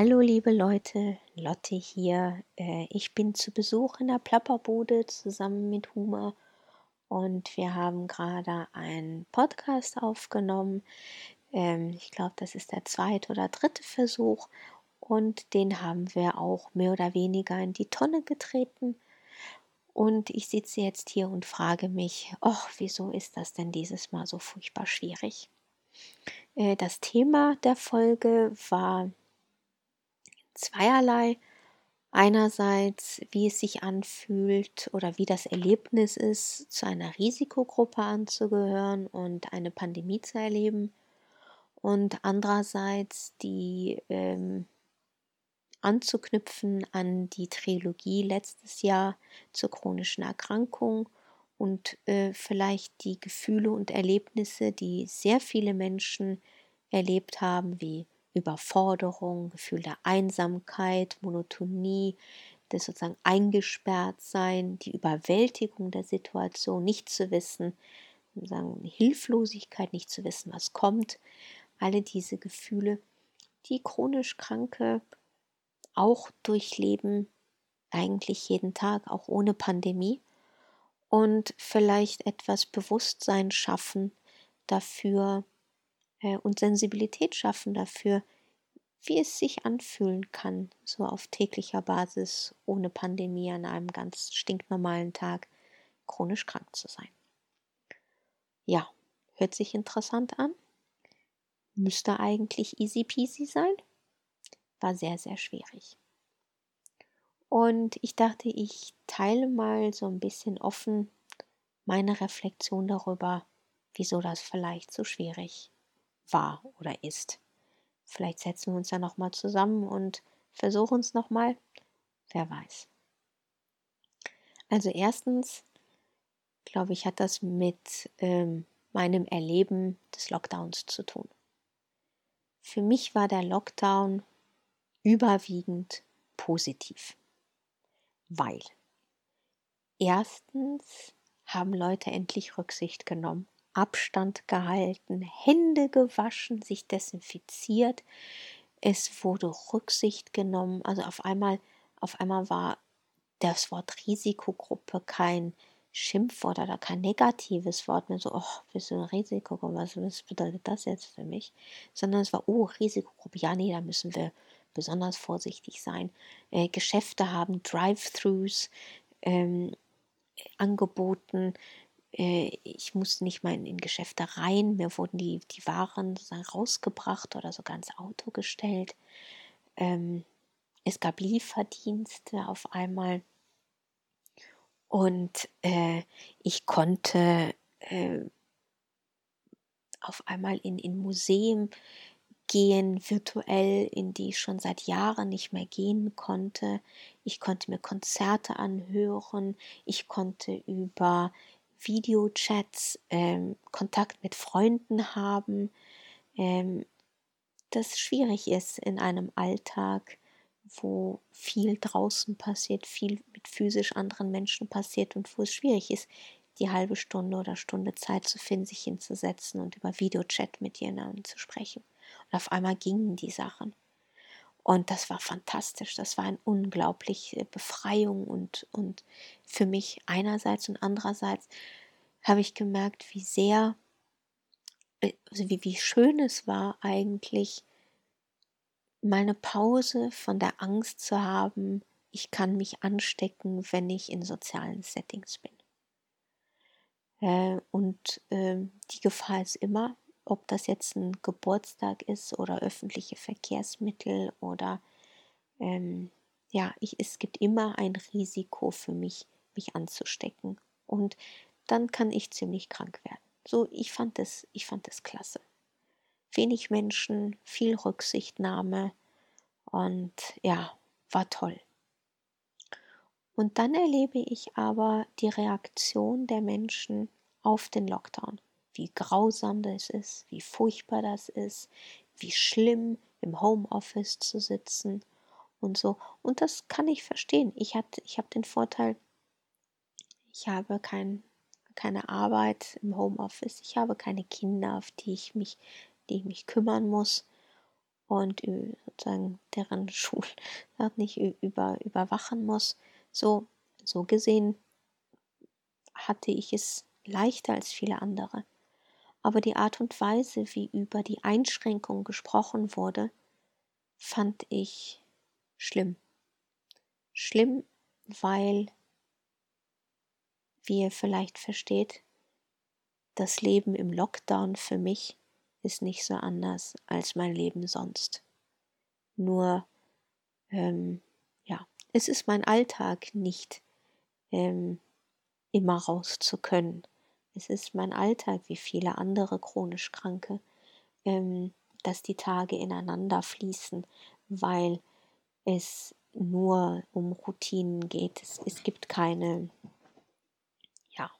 Hallo liebe Leute, Lotte hier. Äh, ich bin zu Besuch in der Plapperbude zusammen mit Huma und wir haben gerade einen Podcast aufgenommen. Ähm, ich glaube, das ist der zweite oder dritte Versuch und den haben wir auch mehr oder weniger in die Tonne getreten. Und ich sitze jetzt hier und frage mich, ach, wieso ist das denn dieses Mal so furchtbar schwierig? Äh, das Thema der Folge war zweierlei. Einerseits, wie es sich anfühlt oder wie das Erlebnis ist, zu einer Risikogruppe anzugehören und eine Pandemie zu erleben. Und andererseits die ähm, anzuknüpfen an die Trilogie letztes Jahr zur chronischen Erkrankung und äh, vielleicht die Gefühle und Erlebnisse, die sehr viele Menschen erlebt haben, wie Überforderung, Gefühl der Einsamkeit, Monotonie, das sozusagen eingesperrt sein, die Überwältigung der Situation, nicht zu wissen, sagen Hilflosigkeit, nicht zu wissen, was kommt, alle diese Gefühle, die chronisch Kranke auch durchleben, eigentlich jeden Tag, auch ohne Pandemie. Und vielleicht etwas Bewusstsein schaffen dafür, und Sensibilität schaffen dafür, wie es sich anfühlen kann, so auf täglicher Basis ohne Pandemie an einem ganz stinknormalen Tag chronisch krank zu sein. Ja, hört sich interessant an. Müsste eigentlich easy peasy sein. War sehr, sehr schwierig. Und ich dachte, ich teile mal so ein bisschen offen meine Reflexion darüber, wieso das vielleicht so schwierig war oder ist. Vielleicht setzen wir uns ja nochmal zusammen und versuchen es nochmal. Wer weiß. Also erstens, glaube ich, hat das mit ähm, meinem Erleben des Lockdowns zu tun. Für mich war der Lockdown überwiegend positiv, weil erstens haben Leute endlich Rücksicht genommen Abstand gehalten, Hände gewaschen, sich desinfiziert. Es wurde Rücksicht genommen. Also auf einmal, auf einmal war das Wort Risikogruppe kein Schimpfwort oder kein negatives Wort mehr, so, oh, du eine Risikogruppe, was, was bedeutet das jetzt für mich? Sondern es war, oh, Risikogruppe, ja, nee, da müssen wir besonders vorsichtig sein. Äh, Geschäfte haben Drive-Thrus ähm, angeboten, ich musste nicht mal in, in, Geschäfte rein, mir wurden die, die Waren sozusagen rausgebracht oder sogar ins Auto gestellt. Ähm, es gab Lieferdienste auf einmal und äh, ich konnte äh, auf einmal in, in Museen gehen, virtuell, in die ich schon seit Jahren nicht mehr gehen konnte. Ich konnte mir Konzerte anhören. Ich konnte über Videochats, ähm, Kontakt mit Freunden haben, ähm, das schwierig ist in einem Alltag, wo viel draußen passiert, viel mit physisch anderen Menschen passiert und wo es schwierig ist, die halbe Stunde oder Stunde Zeit zu finden, sich hinzusetzen und über Videochat mit jemandem zu sprechen. Und auf einmal gingen die Sachen. Und das war fantastisch. Das war eine unglaubliche Befreiung und, und für mich einerseits und andererseits habe ich gemerkt, wie sehr, äh, also wie, wie schön es war eigentlich, mal eine Pause von der Angst zu haben, ich kann mich anstecken, wenn ich in sozialen Settings bin. Äh, und äh, die Gefahr ist immer, ob das jetzt ein Geburtstag ist oder öffentliche Verkehrsmittel oder ähm, ja, ich, es gibt immer ein Risiko für mich, mich anzustecken. Und dann kann ich ziemlich krank werden. So, ich fand es, ich fand es klasse. Wenig Menschen, viel Rücksichtnahme und ja, war toll. Und dann erlebe ich aber die Reaktion der Menschen auf den Lockdown wie grausam das ist, wie furchtbar das ist, wie schlimm im Homeoffice zu sitzen und so. Und das kann ich verstehen. Ich, ich habe den Vorteil, ich habe kein, keine Arbeit im Homeoffice, ich habe keine Kinder, auf die ich mich, die ich mich kümmern muss. und sozusagen deren Schul nicht über, überwachen muss. So, so gesehen hatte ich es leichter als viele andere. Aber die Art und Weise, wie über die Einschränkung gesprochen wurde, fand ich schlimm. Schlimm, weil, wie ihr vielleicht versteht, das Leben im Lockdown für mich ist nicht so anders als mein Leben sonst. Nur, ähm, ja, es ist mein Alltag nicht ähm, immer raus zu können. Es ist mein Alltag wie viele andere chronisch Kranke, ähm, dass die Tage ineinander fließen, weil es nur um Routinen geht. Es, es gibt keine, ja,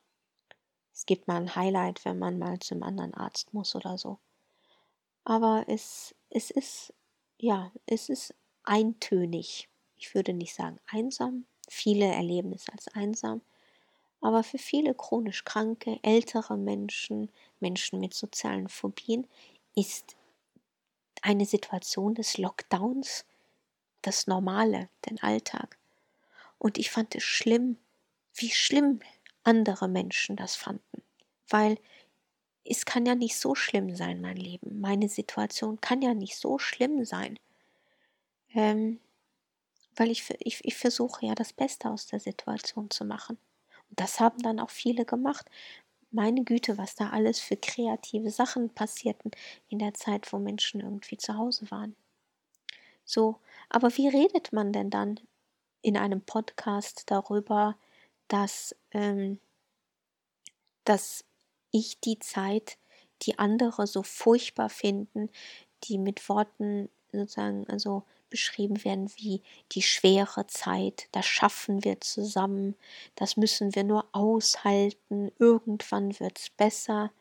es gibt mal ein Highlight, wenn man mal zum anderen Arzt muss oder so. Aber es, es ist, ja, es ist eintönig. Ich würde nicht sagen einsam. Viele erleben es als einsam. Aber für viele chronisch kranke, ältere Menschen, Menschen mit sozialen Phobien, ist eine Situation des Lockdowns das Normale, den Alltag. Und ich fand es schlimm, wie schlimm andere Menschen das fanden. Weil es kann ja nicht so schlimm sein, mein Leben. Meine Situation kann ja nicht so schlimm sein. Ähm, weil ich, ich, ich versuche ja das Beste aus der Situation zu machen. Das haben dann auch viele gemacht. Meine Güte, was da alles für kreative Sachen passierten in der Zeit, wo Menschen irgendwie zu Hause waren. So, aber wie redet man denn dann in einem Podcast darüber, dass, ähm, dass ich die Zeit, die andere so furchtbar finden, die mit Worten sozusagen, also beschrieben werden wie die schwere Zeit, das schaffen wir zusammen, das müssen wir nur aushalten, irgendwann wird's besser.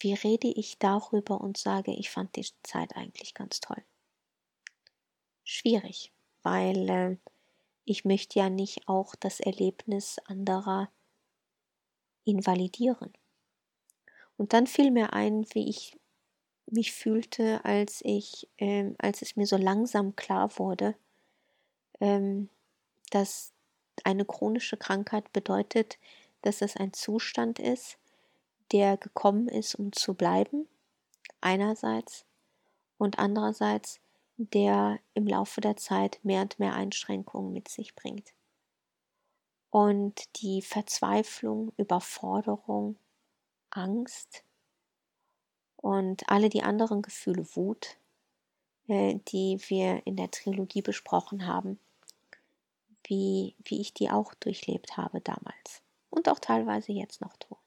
Wie rede ich darüber und sage, ich fand die Zeit eigentlich ganz toll? Schwierig, weil äh, ich möchte ja nicht auch das Erlebnis anderer invalidieren. Und dann fiel mir ein, wie ich mich fühlte, als ich, ähm, als es mir so langsam klar wurde, ähm, dass eine chronische Krankheit bedeutet, dass es ein Zustand ist, der gekommen ist, um zu bleiben, einerseits, und andererseits, der im Laufe der Zeit mehr und mehr Einschränkungen mit sich bringt. Und die Verzweiflung, Überforderung, Angst, und alle die anderen Gefühle, Wut, äh, die wir in der Trilogie besprochen haben, wie, wie ich die auch durchlebt habe damals und auch teilweise jetzt noch tue.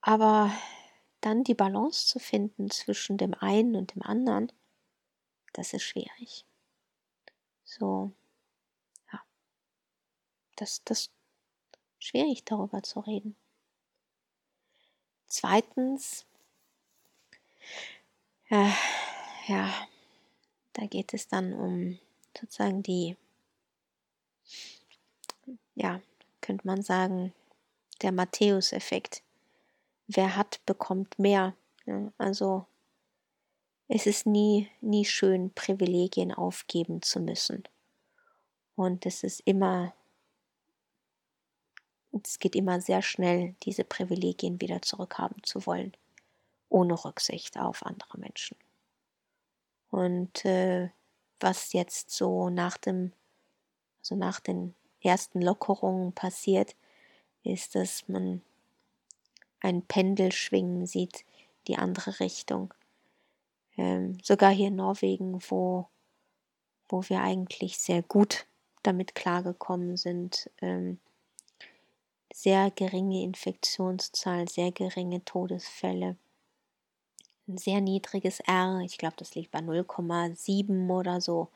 Aber dann die Balance zu finden zwischen dem einen und dem anderen, das ist schwierig. So, ja, das, das schwierig darüber zu reden. Zweitens, äh, ja, da geht es dann um sozusagen die, ja, könnte man sagen, der Matthäus-Effekt. Wer hat, bekommt mehr. Ja, also es ist nie, nie schön, Privilegien aufgeben zu müssen. Und es ist immer es geht immer sehr schnell, diese Privilegien wieder zurückhaben zu wollen, ohne Rücksicht auf andere Menschen. Und äh, was jetzt so nach dem, also nach den ersten Lockerungen passiert, ist, dass man ein Pendel schwingen sieht, die andere Richtung. Ähm, sogar hier in Norwegen, wo, wo wir eigentlich sehr gut damit klargekommen sind, ähm, sehr geringe Infektionszahl, sehr geringe Todesfälle, ein sehr niedriges R, ich glaube, das liegt bei 0,7 oder so,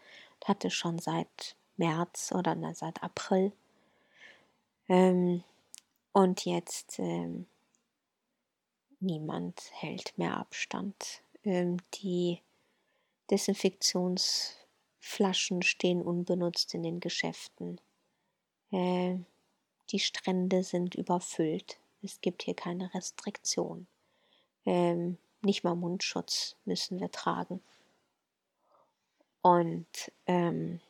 hatte schon seit März oder na, seit April. Ähm, und jetzt ähm, niemand hält mehr Abstand. Ähm, die Desinfektionsflaschen stehen unbenutzt in den Geschäften. Äh, die Strände sind überfüllt. Es gibt hier keine Restriktion. Ähm, nicht mal Mundschutz müssen wir tragen. Und ähm,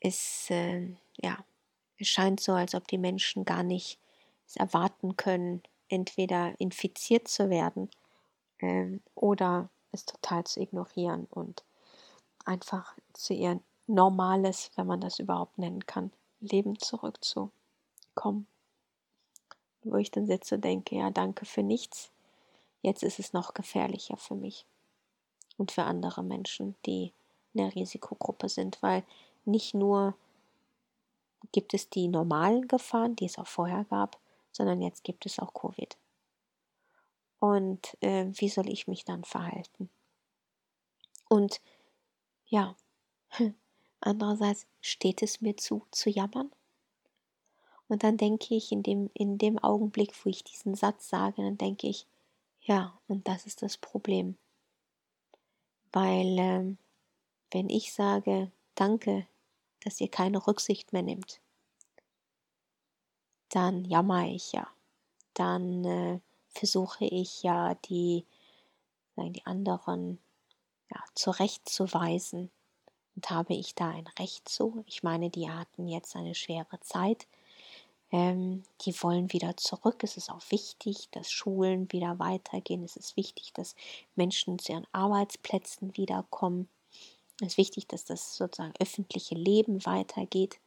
es, äh, ja, es scheint so, als ob die Menschen gar nicht es erwarten können, entweder infiziert zu werden ähm, oder es total zu ignorieren und einfach zu ihr normales, wenn man das überhaupt nennen kann, Leben zurückzukommen. Wo ich dann sitze und denke, ja, danke für nichts. Jetzt ist es noch gefährlicher für mich und für andere Menschen, die in der Risikogruppe sind, weil nicht nur gibt es die normalen Gefahren, die es auch vorher gab, sondern jetzt gibt es auch Covid. Und äh, wie soll ich mich dann verhalten? Und ja, andererseits steht es mir zu, zu jammern. Und dann denke ich, in dem, in dem Augenblick, wo ich diesen Satz sage, dann denke ich, ja, und das ist das Problem. Weil ähm, wenn ich sage, danke, dass ihr keine Rücksicht mehr nimmt, dann jammer ich ja. Dann äh, versuche ich ja, die, sagen die anderen ja, zurechtzuweisen. Und habe ich da ein Recht zu? Ich meine, die hatten jetzt eine schwere Zeit. Ähm, die wollen wieder zurück. Es ist auch wichtig, dass Schulen wieder weitergehen. Es ist wichtig, dass Menschen zu ihren Arbeitsplätzen wiederkommen. Es ist wichtig, dass das sozusagen öffentliche Leben weitergeht.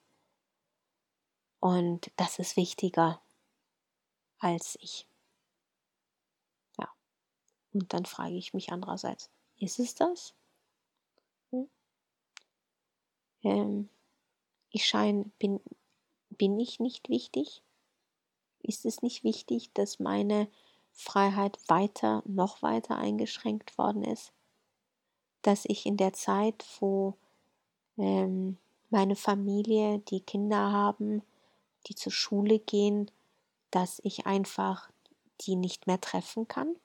Und das ist wichtiger als ich. Ja. Und dann frage ich mich andererseits, ist es das? Ähm, ich scheine, bin, bin ich nicht wichtig? Ist es nicht wichtig, dass meine Freiheit weiter, noch weiter eingeschränkt worden ist? Dass ich in der Zeit, wo ähm, meine Familie, die Kinder haben, die zur Schule gehen, dass ich einfach die nicht mehr treffen kann?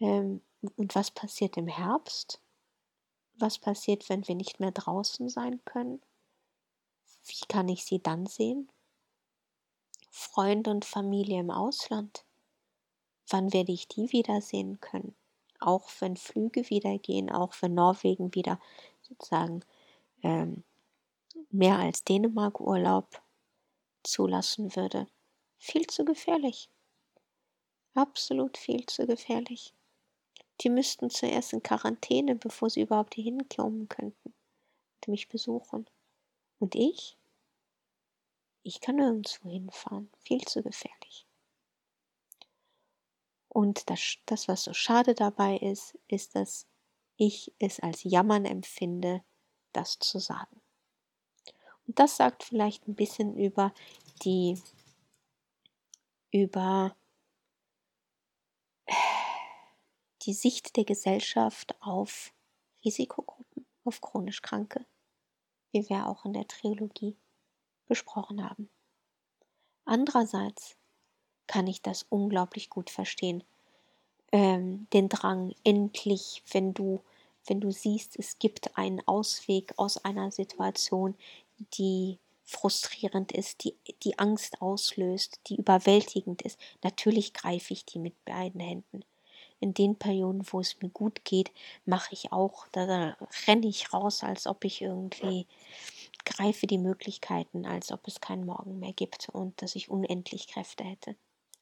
Ähm, und was passiert im Herbst? Was passiert, wenn wir nicht mehr draußen sein können? Wie kann ich sie dann sehen? Freunde und Familie im Ausland. Wann werde ich die wiedersehen können? Auch wenn Flüge wieder gehen, auch wenn Norwegen wieder sozusagen ähm, mehr als Dänemark Urlaub zulassen würde. Viel zu gefährlich. Absolut viel zu gefährlich. Die müssten zuerst in Quarantäne, bevor sie überhaupt hier hinkommen könnten und mich besuchen. Und ich? Ich kann nirgendwo hinfahren. Viel zu gefährlich. Und das, das, was so schade dabei ist, ist, dass ich es als Jammern empfinde, das zu sagen. Und das sagt vielleicht ein bisschen über die, über die Sicht der Gesellschaft auf Risikogruppen, auf chronisch Kranke, wie wir auch in der Trilogie besprochen haben. Andererseits kann ich das unglaublich gut verstehen. Ähm, den Drang, endlich, wenn du, wenn du siehst, es gibt einen Ausweg aus einer Situation, die frustrierend ist, die, die Angst auslöst, die überwältigend ist, natürlich greife ich die mit beiden Händen in den Perioden, wo es mir gut geht, mache ich auch, da, da renne ich raus, als ob ich irgendwie greife die Möglichkeiten, als ob es keinen Morgen mehr gibt und dass ich unendlich Kräfte hätte.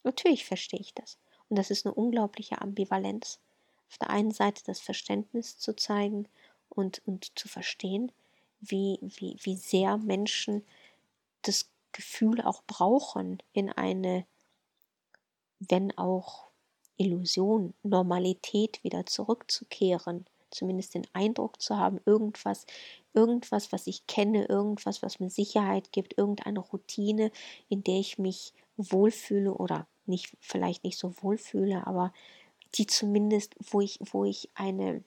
Natürlich verstehe ich das. Und das ist eine unglaubliche Ambivalenz. Auf der einen Seite das Verständnis zu zeigen und, und zu verstehen, wie, wie, wie sehr Menschen das Gefühl auch brauchen, in eine, wenn auch Illusion, Normalität wieder zurückzukehren, zumindest den Eindruck zu haben, irgendwas, irgendwas, was ich kenne, irgendwas, was mir Sicherheit gibt, irgendeine Routine, in der ich mich wohlfühle oder nicht, vielleicht nicht so wohlfühle, aber die zumindest, wo ich, wo ich eine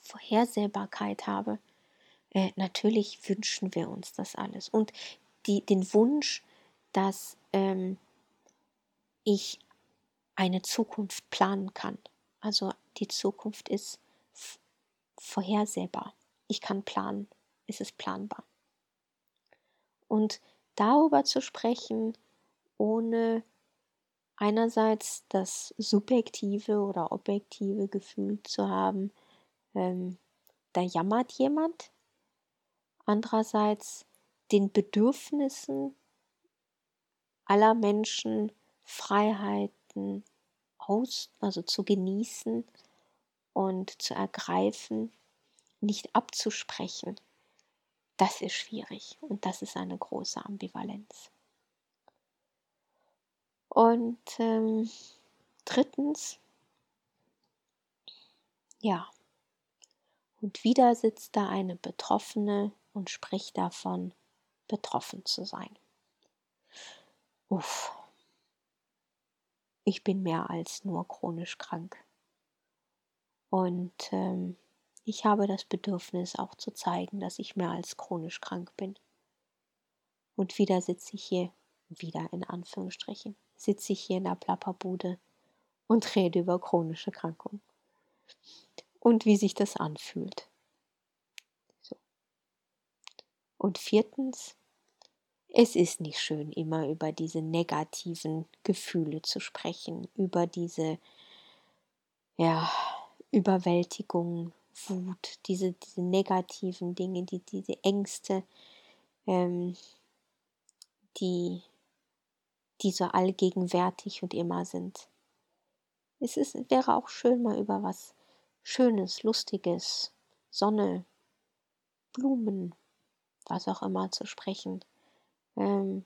Vorhersehbarkeit habe. Äh, natürlich wünschen wir uns das alles. Und die, den Wunsch, dass ähm, ich eine Zukunft planen kann. Also die Zukunft ist vorhersehbar. Ich kann planen. Es ist planbar. Und darüber zu sprechen, ohne einerseits das subjektive oder objektive Gefühl zu haben, ähm, da jammert jemand, andererseits den Bedürfnissen aller Menschen Freiheiten aus, also zu genießen und zu ergreifen, nicht abzusprechen. Das ist schwierig und das ist eine große Ambivalenz. Und ähm, drittens, ja, und wieder sitzt da eine Betroffene und spricht davon, betroffen zu sein. Uff, ich bin mehr als nur chronisch krank. Und ähm, ich habe das Bedürfnis auch zu zeigen, dass ich mehr als chronisch krank bin. Und wieder sitze ich hier, wieder in Anführungsstrichen, sitze ich hier in der Plapperbude und rede über chronische Krankungen. Und wie sich das anfühlt. So. Und viertens, es ist nicht schön, immer über diese negativen Gefühle zu sprechen, über diese ja, Überwältigung, Wut, diese, diese negativen Dinge, die, diese Ängste, ähm, die, die so allgegenwärtig und immer sind. Es ist, wäre auch schön, mal über was Schönes, Lustiges, Sonne, Blumen, was auch immer zu sprechen. Ähm,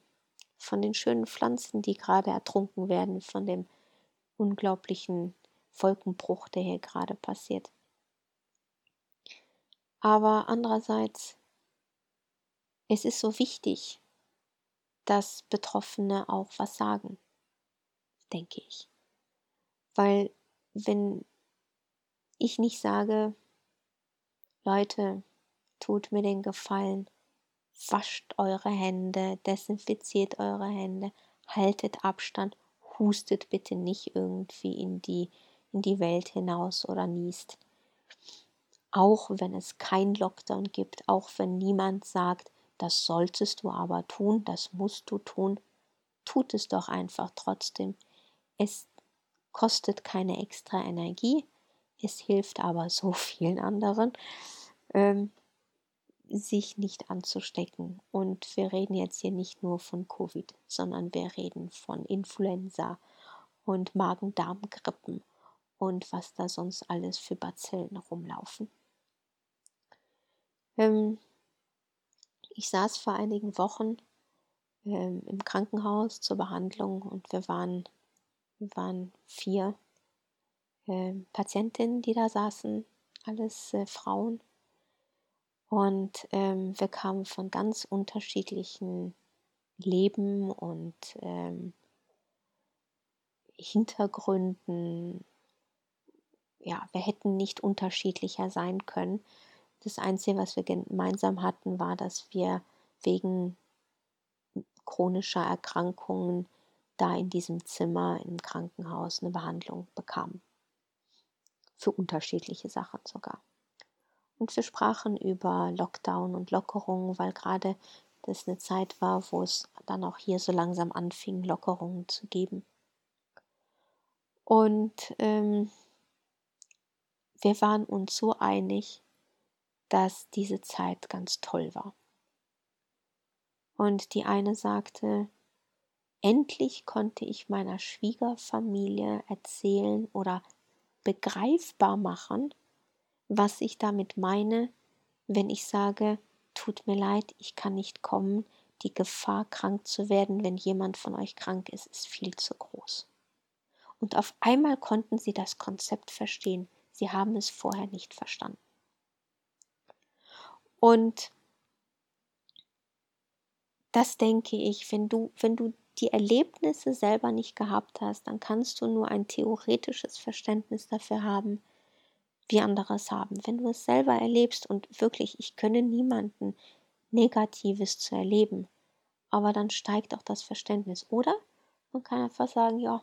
von den schönen Pflanzen, die gerade ertrunken werden, von dem unglaublichen Wolkenbruch, der hier gerade passiert. Aber andererseits, es ist so wichtig, dass Betroffene auch was sagen, denke ich. Weil wenn ich nicht sage, Leute, tut mir den Gefallen, wascht eure Hände, desinfiziert eure Hände, haltet Abstand, hustet bitte nicht irgendwie in die, in die Welt hinaus oder niest auch wenn es kein Lockdown gibt, auch wenn niemand sagt, das solltest du aber tun, das musst du tun, tut es doch einfach trotzdem. Es kostet keine extra Energie, es hilft aber so vielen anderen, ähm, sich nicht anzustecken. Und wir reden jetzt hier nicht nur von Covid, sondern wir reden von Influenza und Magen-Darm-Grippen und was da sonst alles für Bazillen rumlaufen. Ähm, ich saß vor einigen Wochen ähm, im Krankenhaus zur Behandlung und wir waren, wir waren vier äh, Patientinnen, die da saßen, alles äh, Frauen. Und ähm, wir kamen von ganz unterschiedlichen Leben und ähm, Hintergründen. Ja, wir hätten nicht unterschiedlicher sein können. Das Einzige, was wir gemeinsam hatten, war, dass wir wegen chronischer Erkrankungen da in diesem Zimmer im Krankenhaus eine Behandlung bekamen. Für unterschiedliche Sachen sogar. Und wir sprachen über Lockdown und Lockerungen, weil gerade das eine Zeit war, wo es dann auch hier so langsam anfing, Lockerungen zu geben. Und ähm, wir waren uns so einig, dass diese Zeit ganz toll war. Und die eine sagte, endlich konnte ich meiner Schwiegerfamilie erzählen oder begreifbar machen, was ich damit meine, wenn ich sage, tut mir leid, ich kann nicht kommen, die Gefahr, krank zu werden, wenn jemand von euch krank ist, ist viel zu groß. Und auf einmal konnten sie das Konzept verstehen, sie haben es vorher nicht verstanden. Und das denke ich, wenn du, wenn du die Erlebnisse selber nicht gehabt hast, dann kannst du nur ein theoretisches Verständnis dafür haben, wie andere es haben. Wenn du es selber erlebst und wirklich, ich könne niemanden Negatives zu erleben, aber dann steigt auch das Verständnis. Oder man kann einfach sagen, ja,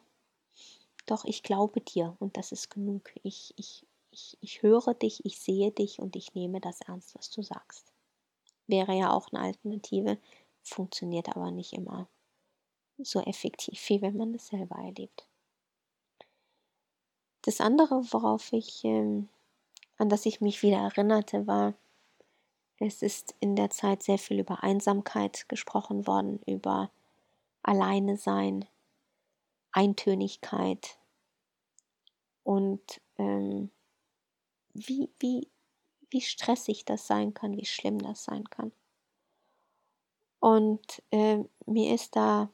doch, ich glaube dir und das ist genug. Ich, ich, ich, ich höre dich, ich sehe dich und ich nehme das ernst, was du sagst. Wäre ja auch eine Alternative, funktioniert aber nicht immer so effektiv, wie wenn man es selber erlebt. Das andere, worauf ich, ähm, an das ich mich wieder erinnerte, war, es ist in der Zeit sehr viel über Einsamkeit gesprochen worden, über Alleine sein, Eintönigkeit und ähm, wie, wie, wie stressig das sein kann, wie schlimm das sein kann. Und äh, mir ist da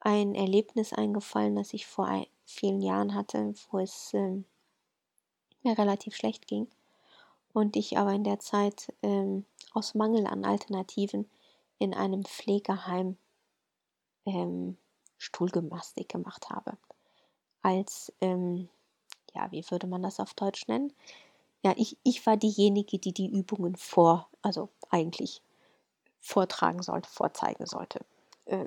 ein Erlebnis eingefallen, das ich vor vielen Jahren hatte, wo es äh, mir relativ schlecht ging und ich aber in der Zeit ähm, aus Mangel an Alternativen in einem Pflegeheim ähm, Stuhlgymnastik gemacht habe. Als, ähm, ja, wie würde man das auf Deutsch nennen? Ja, ich, ich war diejenige, die die Übungen vor, also eigentlich vortragen sollte, vorzeigen sollte. Äh,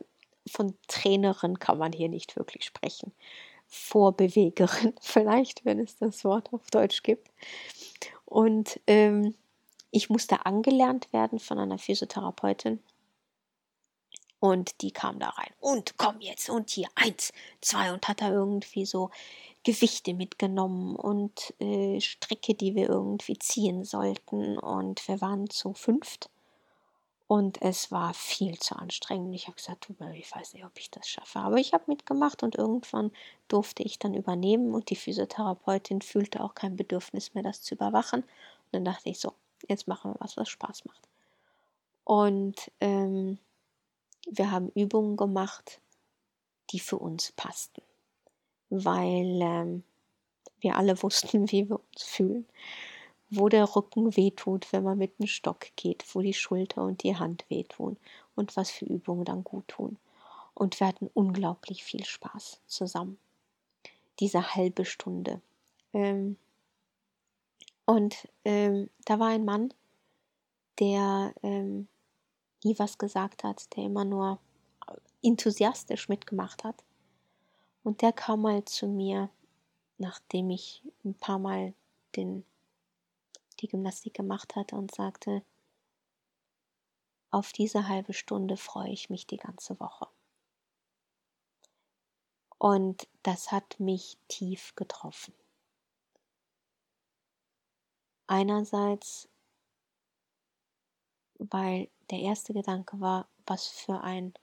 von Trainerin kann man hier nicht wirklich sprechen. Vorbewegerin vielleicht, wenn es das Wort auf Deutsch gibt. Und ähm, ich musste angelernt werden von einer Physiotherapeutin. Und die kam da rein. Und komm jetzt. Und hier eins, zwei. Und hat da irgendwie so Gewichte mitgenommen und äh, Stricke, die wir irgendwie ziehen sollten. Und wir waren zu fünft. Und es war viel zu anstrengend. Ich habe gesagt, ich weiß nicht, ob ich das schaffe. Aber ich habe mitgemacht und irgendwann durfte ich dann übernehmen und die Physiotherapeutin fühlte auch kein Bedürfnis mehr, das zu überwachen. Und dann dachte ich so, jetzt machen wir was, was Spaß macht. Und ähm, wir haben Übungen gemacht, die für uns passten, weil ähm, wir alle wussten, wie wir uns fühlen wo der Rücken wehtut, wenn man mit dem Stock geht, wo die Schulter und die Hand wehtun und was für Übungen dann gut tun. Und wir hatten unglaublich viel Spaß zusammen. Diese halbe Stunde. Ähm, und ähm, da war ein Mann, der ähm, nie was gesagt hat, der immer nur enthusiastisch mitgemacht hat. Und der kam mal zu mir, nachdem ich ein paar Mal den die Gymnastik gemacht hatte und sagte, auf diese halbe Stunde freue ich mich die ganze Woche. Und das hat mich tief getroffen. Einerseits, weil der erste Gedanke war, was für ein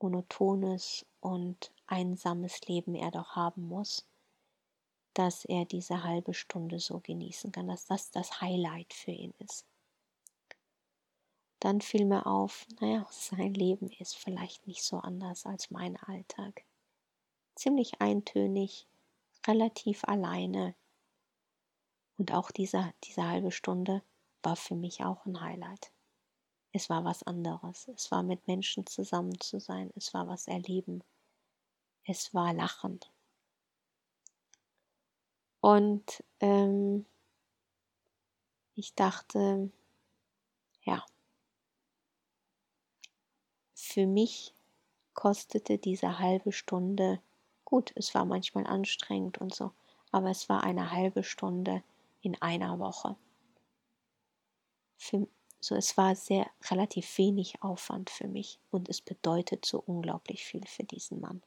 monotones und einsames Leben er doch haben muss dass er diese halbe Stunde so genießen kann, dass das das Highlight für ihn ist. Dann fiel mir auf, naja, sein Leben ist vielleicht nicht so anders als mein Alltag. Ziemlich eintönig, relativ alleine. Und auch diese, diese halbe Stunde war für mich auch ein Highlight. Es war was anderes. Es war mit Menschen zusammen zu sein. Es war was erleben. Es war Lachen. Und ähm, ich dachte, ja, für mich kostete diese halbe Stunde, gut, es war manchmal anstrengend und so, aber es war eine halbe Stunde in einer Woche. Für, so, es war sehr relativ wenig Aufwand für mich und es bedeutet so unglaublich viel für diesen Mann.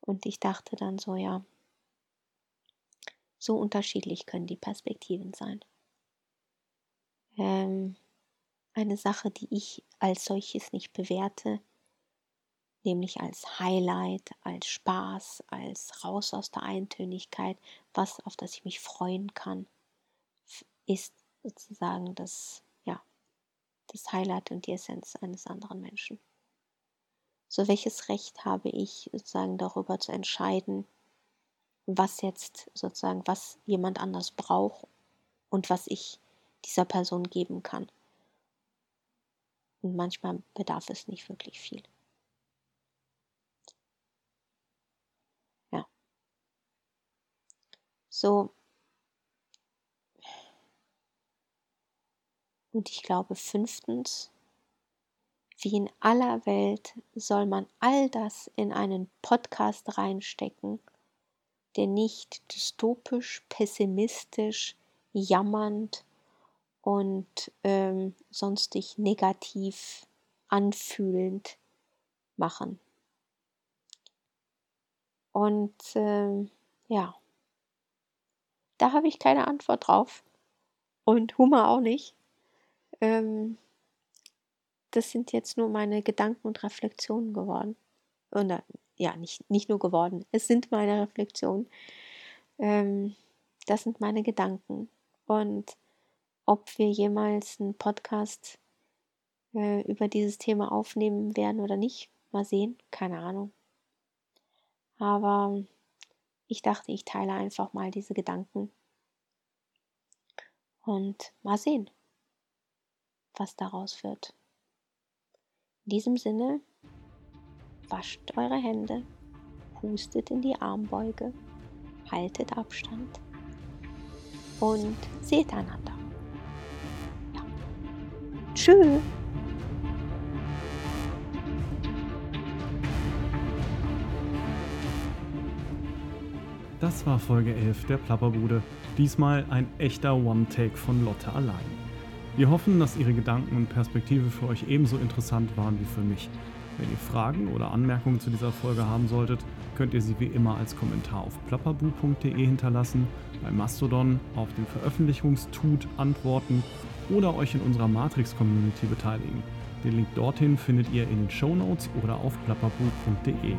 Und ich dachte dann so, ja, so unterschiedlich können die Perspektiven sein. Ähm, eine Sache, die ich als solches nicht bewerte, nämlich als Highlight, als Spaß, als raus aus der Eintönigkeit, was auf das ich mich freuen kann, ist sozusagen das, ja, das Highlight und die Essenz eines anderen Menschen. So welches Recht habe ich sozusagen darüber zu entscheiden, was jetzt sozusagen, was jemand anders braucht und was ich dieser Person geben kann. Und manchmal bedarf es nicht wirklich viel. Ja. So. Und ich glaube, fünftens, wie in aller Welt soll man all das in einen Podcast reinstecken der nicht dystopisch, pessimistisch, jammernd und ähm, sonstig negativ anfühlend machen. Und äh, ja, da habe ich keine Antwort drauf. Und Hummer auch nicht. Ähm, das sind jetzt nur meine Gedanken und Reflexionen geworden. Oder ja, nicht, nicht nur geworden, es sind meine Reflexionen. Ähm, das sind meine Gedanken. Und ob wir jemals einen Podcast äh, über dieses Thema aufnehmen werden oder nicht, mal sehen, keine Ahnung. Aber ich dachte, ich teile einfach mal diese Gedanken. Und mal sehen, was daraus wird. In diesem Sinne, wascht eure Hände, hustet in die Armbeuge, haltet Abstand und seht einander. Ja. Tschüss. Das war Folge 11 der Plapperbude. Diesmal ein echter One-Take von Lotte allein. Wir hoffen, dass Ihre Gedanken und Perspektive für euch ebenso interessant waren wie für mich. Wenn ihr Fragen oder Anmerkungen zu dieser Folge haben solltet, könnt ihr sie wie immer als Kommentar auf plapperbu.de hinterlassen, bei Mastodon auf den Veröffentlichungstut antworten oder euch in unserer Matrix-Community beteiligen. Den Link dorthin findet ihr in den Show Notes oder auf plapperbu.de.